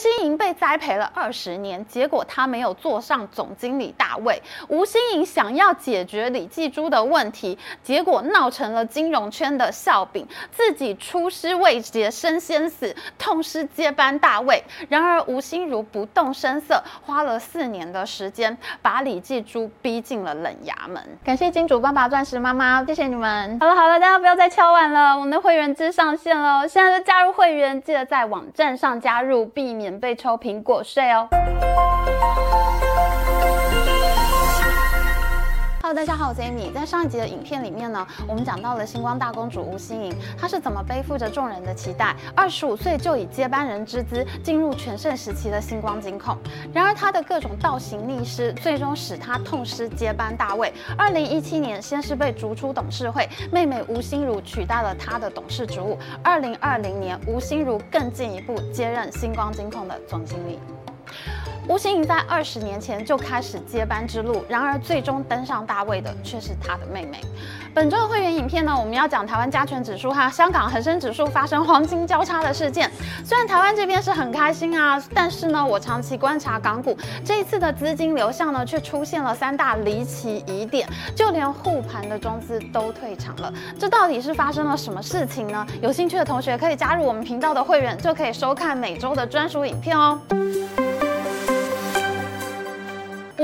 新盈被栽培了二十年，结果他没有坐上总经理大位。吴新盈想要解决李继珠的问题，结果闹成了金融圈的笑柄，自己出师未捷身先死，痛失接班大位。然而吴心如不动声色，花了四年的时间，把李继珠逼进了冷衙门。感谢金主爸爸、钻石妈妈，谢谢你们。好了好了，大家不要再敲碗了，我们的会员制上线了，现在就加入会员，记得在网站上加入，避免被抽苹果税哦。大家好，我是 Amy。在上一集的影片里面呢，我们讲到了星光大公主吴心盈，她是怎么背负着众人的期待，二十五岁就以接班人之姿进入全盛时期的星光金控。然而，她的各种倒行逆施，最终使她痛失接班大位。二零一七年，先是被逐出董事会，妹妹吴心如取代了她的董事职务。二零二零年，吴心如更进一步接任星光金控的总经理。吴心盈在二十年前就开始接班之路，然而最终登上大位的却是她的妹妹。本周的会员影片呢，我们要讲台湾加权指数和香港恒生指数发生黄金交叉的事件。虽然台湾这边是很开心啊，但是呢，我长期观察港股，这一次的资金流向呢，却出现了三大离奇疑点，就连护盘的中资都退场了。这到底是发生了什么事情呢？有兴趣的同学可以加入我们频道的会员，就可以收看每周的专属影片哦。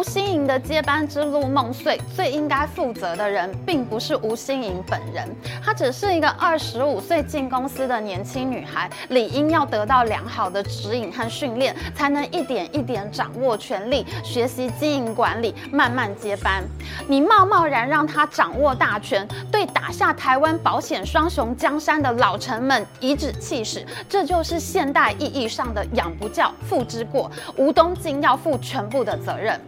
吴心盈的接班之路梦碎，最应该负责的人并不是吴心盈本人，她只是一个二十五岁进公司的年轻女孩，理应要得到良好的指引和训练，才能一点一点掌握权力，学习经营管理，慢慢接班。你贸贸然让她掌握大权，对打下台湾保险双雄江山的老臣们颐指气使，这就是现代意义上的养不教，父之过。吴东进要负全部的责任。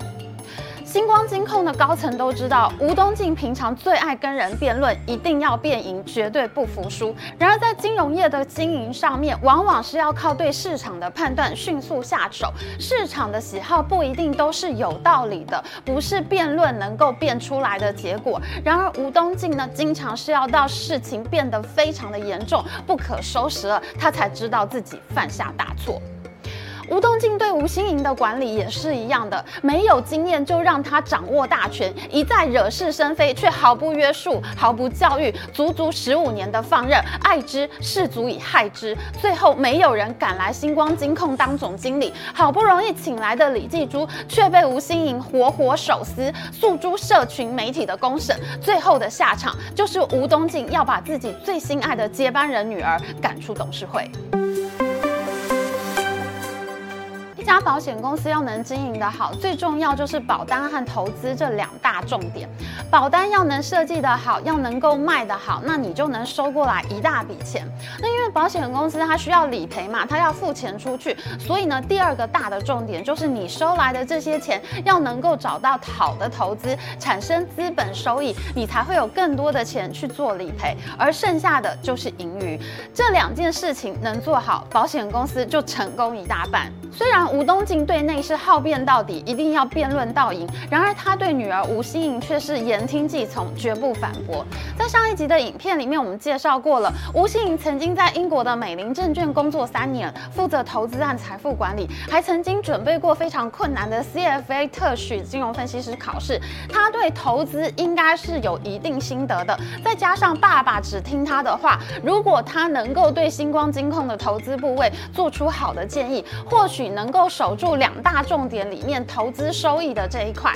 星光金控的高层都知道，吴东进平常最爱跟人辩论，一定要辩赢，绝对不服输。然而在金融业的经营上面，往往是要靠对市场的判断，迅速下手。市场的喜好不一定都是有道理的，不是辩论能够辩出来的结果。然而吴东进呢，经常是要到事情变得非常的严重，不可收拾了，他才知道自己犯下大错。吴东进对吴心盈的管理也是一样的，没有经验就让他掌握大权，一再惹是生非，却毫不约束、毫不教育，足足十五年的放任，爱之是足以害之。最后没有人敢来星光金控当总经理，好不容易请来的李继珠却被吴心盈活活手撕，诉诸社群媒体的公审，最后的下场就是吴东进要把自己最心爱的接班人女儿赶出董事会。家保险公司要能经营得好，最重要就是保单和投资这两大重点。保单要能设计得好，要能够卖得好，那你就能收过来一大笔钱。那因为保险公司它需要理赔嘛，它要付钱出去，所以呢，第二个大的重点就是你收来的这些钱要能够找到好的投资，产生资本收益，你才会有更多的钱去做理赔，而剩下的就是盈余。这两件事情能做好，保险公司就成功一大半。虽然吴东进对内是好辩到底，一定要辩论到赢，然而他对女儿吴心盈却是言听计从，绝不反驳。在上一集的影片里面，我们介绍过了，吴心盈曾经在英国的美林证券工作三年，负责投资和财富管理，还曾经准备过非常困难的 CFA 特许金融分析师考试。他对投资应该是有一定心得的，再加上爸爸只听他的话，如果他能够对星光金控的投资部位做出好的建议，或许。能够守住两大重点里面投资收益的这一块，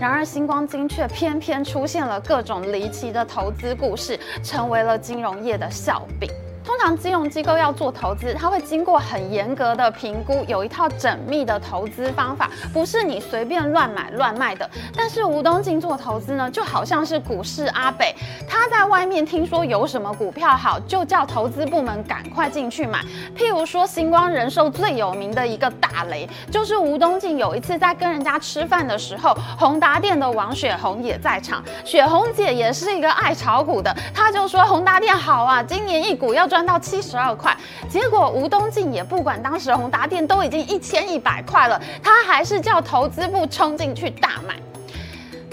然而星光金却偏偏出现了各种离奇的投资故事，成为了金融业的笑柄。通常金融机构要做投资，它会经过很严格的评估，有一套缜密的投资方法，不是你随便乱买乱卖的。但是吴东进做投资呢，就好像是股市阿北，他在外面听说有什么股票好，就叫投资部门赶快进去买。譬如说星光人寿最有名的一个大雷，就是吴东进有一次在跟人家吃饭的时候，宏达店的王雪红也在场。雪红姐也是一个爱炒股的，她就说宏达店好啊，今年一股要。赚到七十二块，结果吴东进也不管，当时宏达电都已经一千一百块了，他还是叫投资部冲进去大买。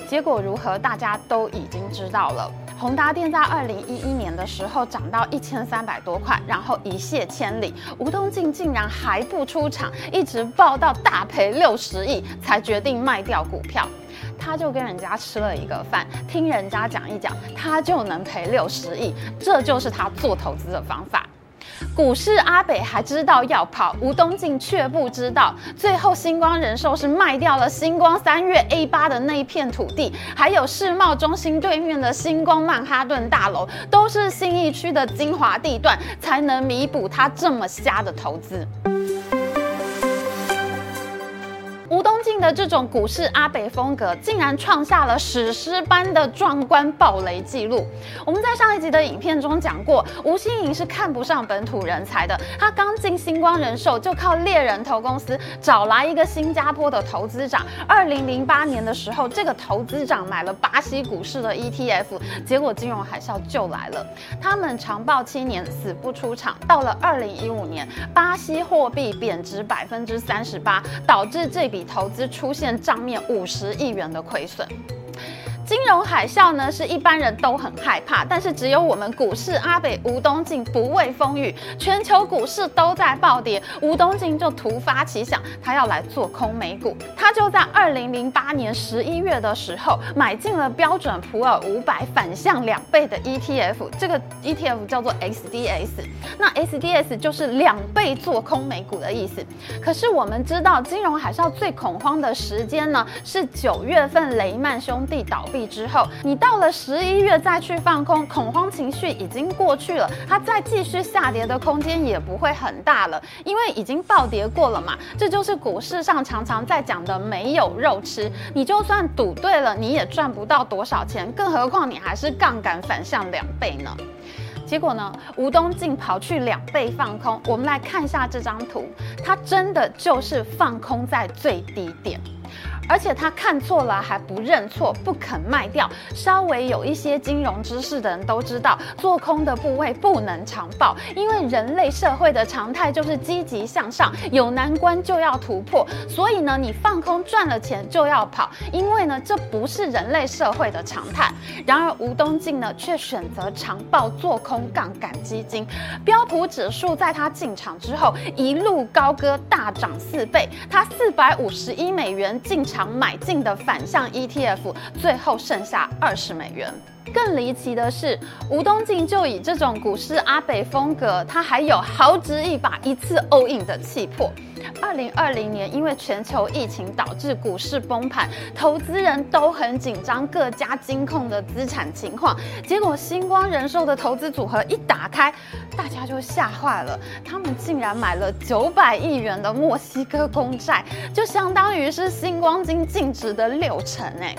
结果如何，大家都已经知道了。宏达电在二零一一年的时候涨到一千三百多块，然后一泻千里，吴东进竟然还不出场，一直抱到大赔六十亿才决定卖掉股票。他就跟人家吃了一个饭，听人家讲一讲，他就能赔六十亿，这就是他做投资的方法。股市阿北还知道要跑，吴东进却不知道。最后星光人寿是卖掉了星光三月 A 八的那一片土地，还有世贸中心对面的星光曼哈顿大楼，都是新义区的精华地段，才能弥补他这么瞎的投资。的这种股市阿北风格，竟然创下了史诗般的壮观暴雷记录。我们在上一集的影片中讲过，吴欣盈是看不上本土人才的。他刚进星光人寿，就靠猎人头公司找来一个新加坡的投资长。二零零八年的时候，这个投资长买了巴西股市的 ETF，结果金融海啸就来了。他们长报七年死不出场，到了二零一五年，巴西货币贬值百分之三十八，导致这笔。投资出现账面五十亿元的亏损。金融海啸呢，是一般人都很害怕，但是只有我们股市阿北吴东进不畏风雨，全球股市都在暴跌，吴东进就突发奇想，他要来做空美股。他就在二零零八年十一月的时候，买进了标准普尔五百反向两倍的 ETF，这个 ETF 叫做 SDS，那 SDS 就是两倍做空美股的意思。可是我们知道，金融海啸最恐慌的时间呢，是九月份雷曼兄弟倒闭。之后，你到了十一月再去放空，恐慌情绪已经过去了，它再继续下跌的空间也不会很大了，因为已经暴跌过了嘛。这就是股市上常常在讲的没有肉吃，你就算赌对了，你也赚不到多少钱，更何况你还是杠杆反向两倍呢。结果呢，吴东进跑去两倍放空，我们来看一下这张图，它真的就是放空在最低点。而且他看错了还不认错，不肯卖掉。稍微有一些金融知识的人都知道，做空的部位不能长抱，因为人类社会的常态就是积极向上，有难关就要突破。所以呢，你放空赚了钱就要跑，因为呢，这不是人类社会的常态。然而吴东进呢，却选择长抱做空杠杆基金。标普指数在他进场之后一路高歌，大涨四倍。他四百五十一美元进场。买进的反向 ETF，最后剩下二十美元。更离奇的是，吴东进就以这种股市阿北风格，他还有豪掷一把一次 all in 的气魄。二零二零年，因为全球疫情导致股市崩盘，投资人都很紧张各家金控的资产情况。结果星光人寿的投资组合一打开，大家就吓坏了，他们竟然买了九百亿元的墨西哥公债，就相当于是星光金净值的六成哎。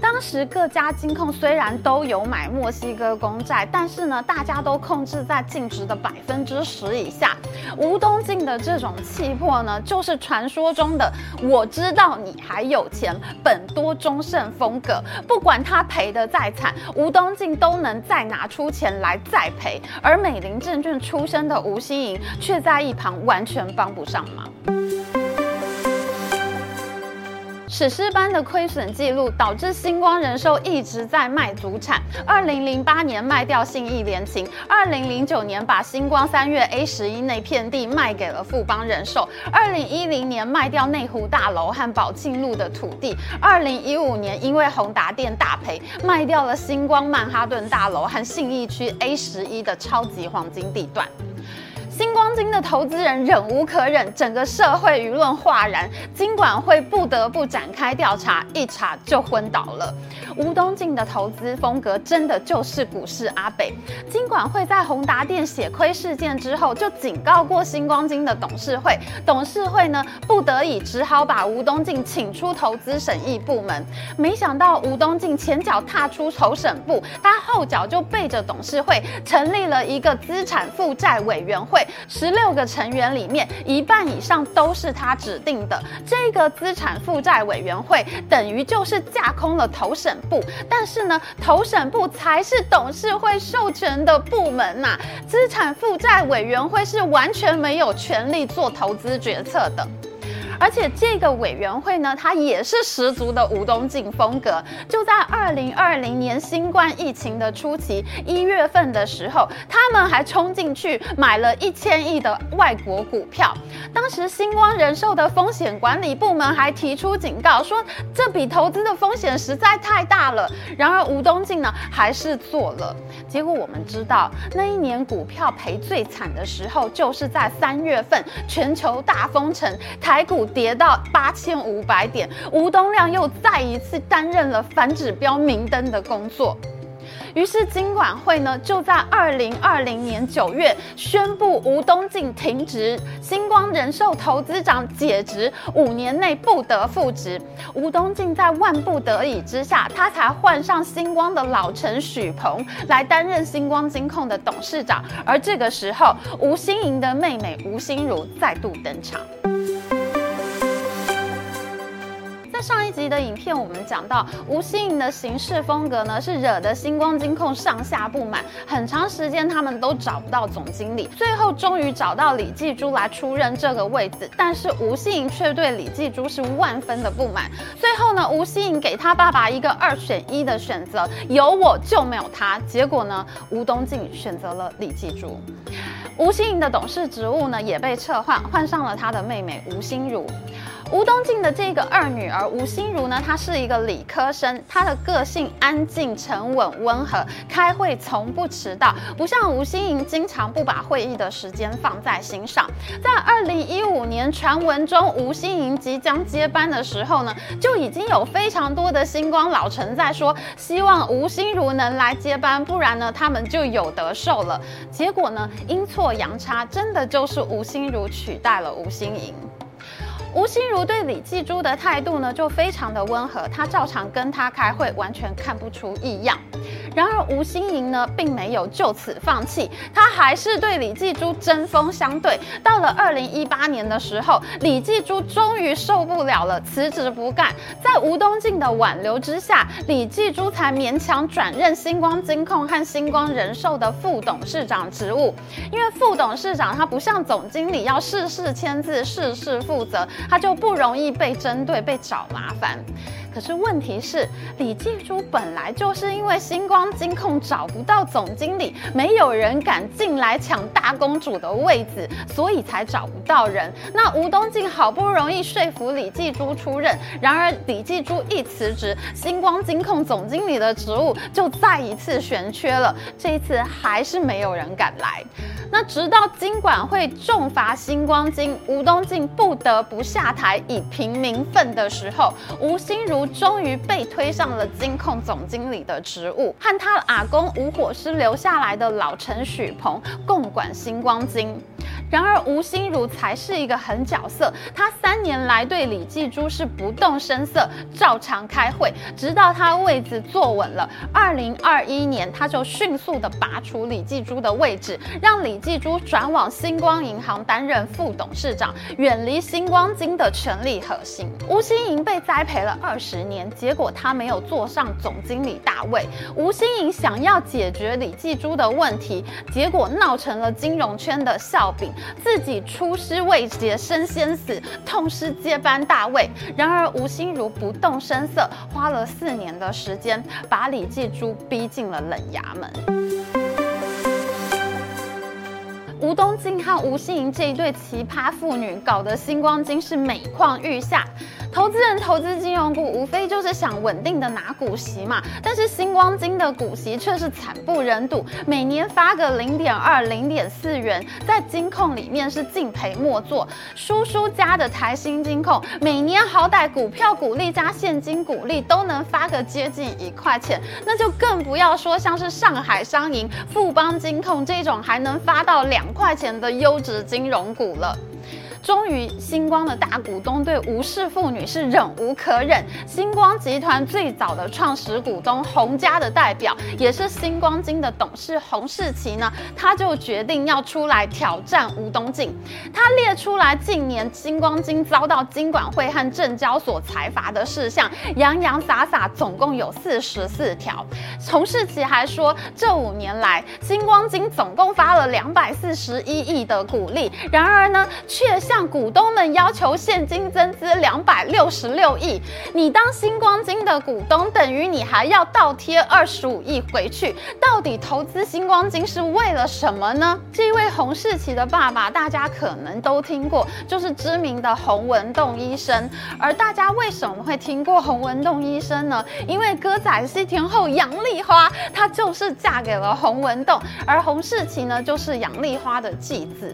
当时各家金控虽然都有买墨西哥公债，但是呢，大家都控制在净值的百分之十以下。吴东进的这种气魄呢，就是传说中的我知道你还有钱，本多忠胜风格。不管他赔得再惨，吴东进都能再拿出钱来再赔。而美林证券出身的吴欣盈却在一旁完全帮不上忙。史诗般的亏损记录导致星光人寿一直在卖祖产。二零零八年卖掉信义联勤，二零零九年把星光三月 A 十一那片地卖给了富邦人寿，二零一零年卖掉内湖大楼和宝庆路的土地，二零一五年因为宏达店大赔，卖掉了星光曼哈顿大楼和信义区 A 十一的超级黄金地段。金光金的投资人忍无可忍，整个社会舆论哗然，金管会不得不展开调查，一查就昏倒了。吴东进的投资风格真的就是股市阿北。金管会在宏达电血亏事件之后，就警告过新光金的董事会，董事会呢不得已只好把吴东进请出投资审议部门。没想到吴东进前脚踏出投审部，他后脚就背着董事会成立了一个资产负债委员会。十六个成员里面，一半以上都是他指定的。这个资产负债委员会等于就是架空了投审部，但是呢，投审部才是董事会授权的部门呐、资产负债委员会是完全没有权利做投资决策的。而且这个委员会呢，它也是十足的吴东进风格。就在二零二零年新冠疫情的初期，一月份的时候，他们还冲进去买了一千亿的外国股票。当时星光人寿的风险管理部门还提出警告，说这笔投资的风险实在太大了。然而吴东进呢，还是做了。结果我们知道，那一年股票赔最惨的时候，就是在三月份，全球大封城，台股跌到八千五百点，吴东亮又再一次担任了反指标明灯的工作。于是金管会呢，就在二零二零年九月宣布吴东进停职，星光人寿投资长解职，五年内不得复职。吴东进在万不得已之下，他才换上星光的老臣许鹏来担任星光金控的董事长。而这个时候，吴欣莹的妹妹吴欣如再度登场。上一集的影片，我们讲到吴欣盈的行事风格呢，是惹得星光金控上下不满，很长时间他们都找不到总经理，最后终于找到李继珠来出任这个位置，但是吴欣盈却对李继珠是万分的不满。最后呢，吴欣盈给他爸爸一个二选一的选择，有我就没有他。结果呢，吴东进选择了李继珠，吴欣盈的董事职务呢也被撤换，换上了他的妹妹吴心如。吴东进的这个二女儿吴欣如呢，她是一个理科生，她的个性安静、沉稳、温和，开会从不迟到，不像吴欣盈经常不把会议的时间放在心上。在二零一五年传闻中吴欣盈即将接班的时候呢，就已经有非常多的星光老臣在说，希望吴欣如能来接班，不然呢，他们就有得受了。结果呢，阴错阳差，真的就是吴欣如取代了吴欣盈。吴心如对李继珠的态度呢，就非常的温和，她照常跟他开会，完全看不出异样。然而吴欣盈呢，并没有就此放弃，他还是对李继珠针锋相对。到了二零一八年的时候，李继珠终于受不了了，辞职不干。在吴东进的挽留之下，李继珠才勉强转任星光金控和星光人寿的副董事长职务。因为副董事长他不像总经理要事事签字、事事负责。他就不容易被针对、被找麻烦。可是问题是，李继珠本来就是因为星光金控找不到总经理，没有人敢进来抢大公主的位子，所以才找不到人。那吴东进好不容易说服李继珠出任，然而李继珠一辞职，星光金控总经理的职务就再一次悬缺了。这一次还是没有人敢来。那直到金管会重罚星光金，吴东进不得不下台以平民愤的时候，吴心如终于被推上了金控总经理的职务，和他阿公吴火师留下来的老臣许鹏共管星光金。然而吴欣如才是一个狠角色，他三年来对李继珠是不动声色，照常开会，直到他位子坐稳了。二零二一年，他就迅速的拔除李继珠的位置，让李继珠转往星光银行担任副董事长，远离星光金的权力核心。吴欣盈被栽培了二十年，结果他没有坐上总经理大位。吴欣盈想要解决李继珠的问题，结果闹成了金融圈的笑柄。自己出师未捷身先死，痛失接班大位。然而吴心如不动声色，花了四年的时间，把李继珠逼进了冷衙门。吴东进和吴心莹这一对奇葩父女，搞得星光金是每况愈下。投资人投资金融股，无非就是想稳定的拿股息嘛。但是星光金的股息却是惨不忍睹，每年发个零点二、零点四元，在金控里面是敬陪末座。叔叔家的台新金控，每年好歹股票股利加现金股利都能发个接近一块钱，那就更不要说像是上海商银、富邦金控这种还能发到两块钱的优质金融股了。终于，星光的大股东对吴氏父女是忍无可忍。星光集团最早的创始股东洪家的代表，也是星光金的董事洪世奇呢，他就决定要出来挑战吴东进。他列出来近年星光金遭到金管会和证交所裁罚的事项，洋洋洒洒总共有四十四条。洪世奇还说，这五年来星光金总共发了两百四十一亿的股利，然而呢，却。向股东们要求现金增资两百六十六亿。你当星光金的股东，等于你还要倒贴二十五亿回去。到底投资星光金是为了什么呢？这位洪世奇的爸爸，大家可能都听过，就是知名的洪文栋医生。而大家为什么会听过洪文栋医生呢？因为歌仔戏天后杨丽花，她就是嫁给了洪文栋，而洪世奇呢，就是杨丽花的继子。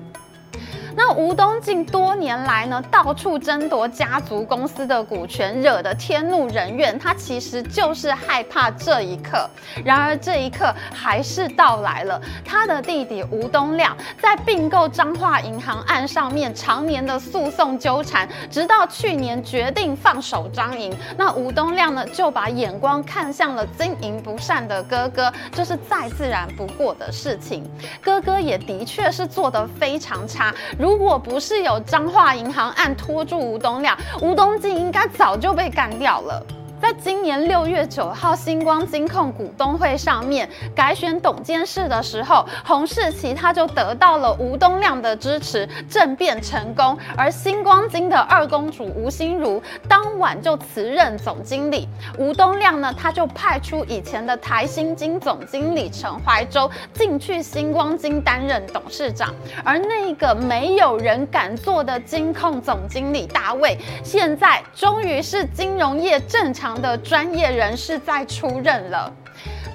那吴东进多年来呢，到处争夺家族公司的股权，惹得天怒人怨。他其实就是害怕这一刻。然而这一刻还是到来了。他的弟弟吴东亮在并购彰化银行案上面常年的诉讼纠缠，直到去年决定放手张银。那吴东亮呢，就把眼光看向了经营不善的哥哥，这是再自然不过的事情。哥哥也的确是做得非常差。如果不是有彰化银行案拖住吴东亮，吴东进应该早就被干掉了。在今年六月九号，星光金控股东会上面改选董监事的时候，洪世奇他就得到了吴东亮的支持，政变成功。而星光金的二公主吴心如当晚就辞任总经理，吴东亮呢，他就派出以前的台新金总经理陈怀洲进去星光金担任董事长，而那个没有人敢做的金控总经理大卫，现在终于是金融业正常的专业人士在出任了，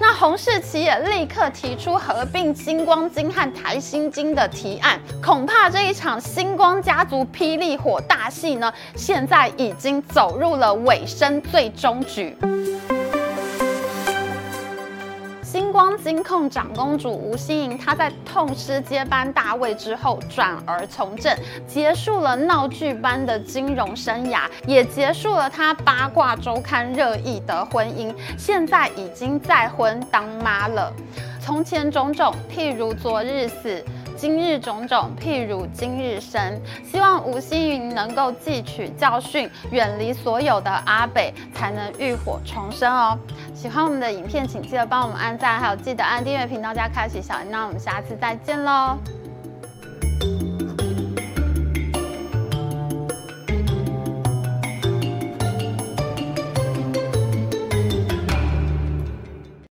那洪世奇也立刻提出合并星光金和台新金的提案，恐怕这一场星光家族霹雳火大戏呢，现在已经走入了尾声最终局。金光金控长公主吴欣盈，她在痛失接班大位之后转而从政，结束了闹剧般的金融生涯，也结束了她八卦周刊热议的婚姻，现在已经再婚当妈了。从前种种，譬如昨日死。今日种种，譬如今日生。希望吴欣盈能够汲取教训，远离所有的阿北，才能浴火重生哦。喜欢我们的影片，请记得帮我们按赞，还有记得按订阅频道加开启小铃铛。那我们下次再见喽。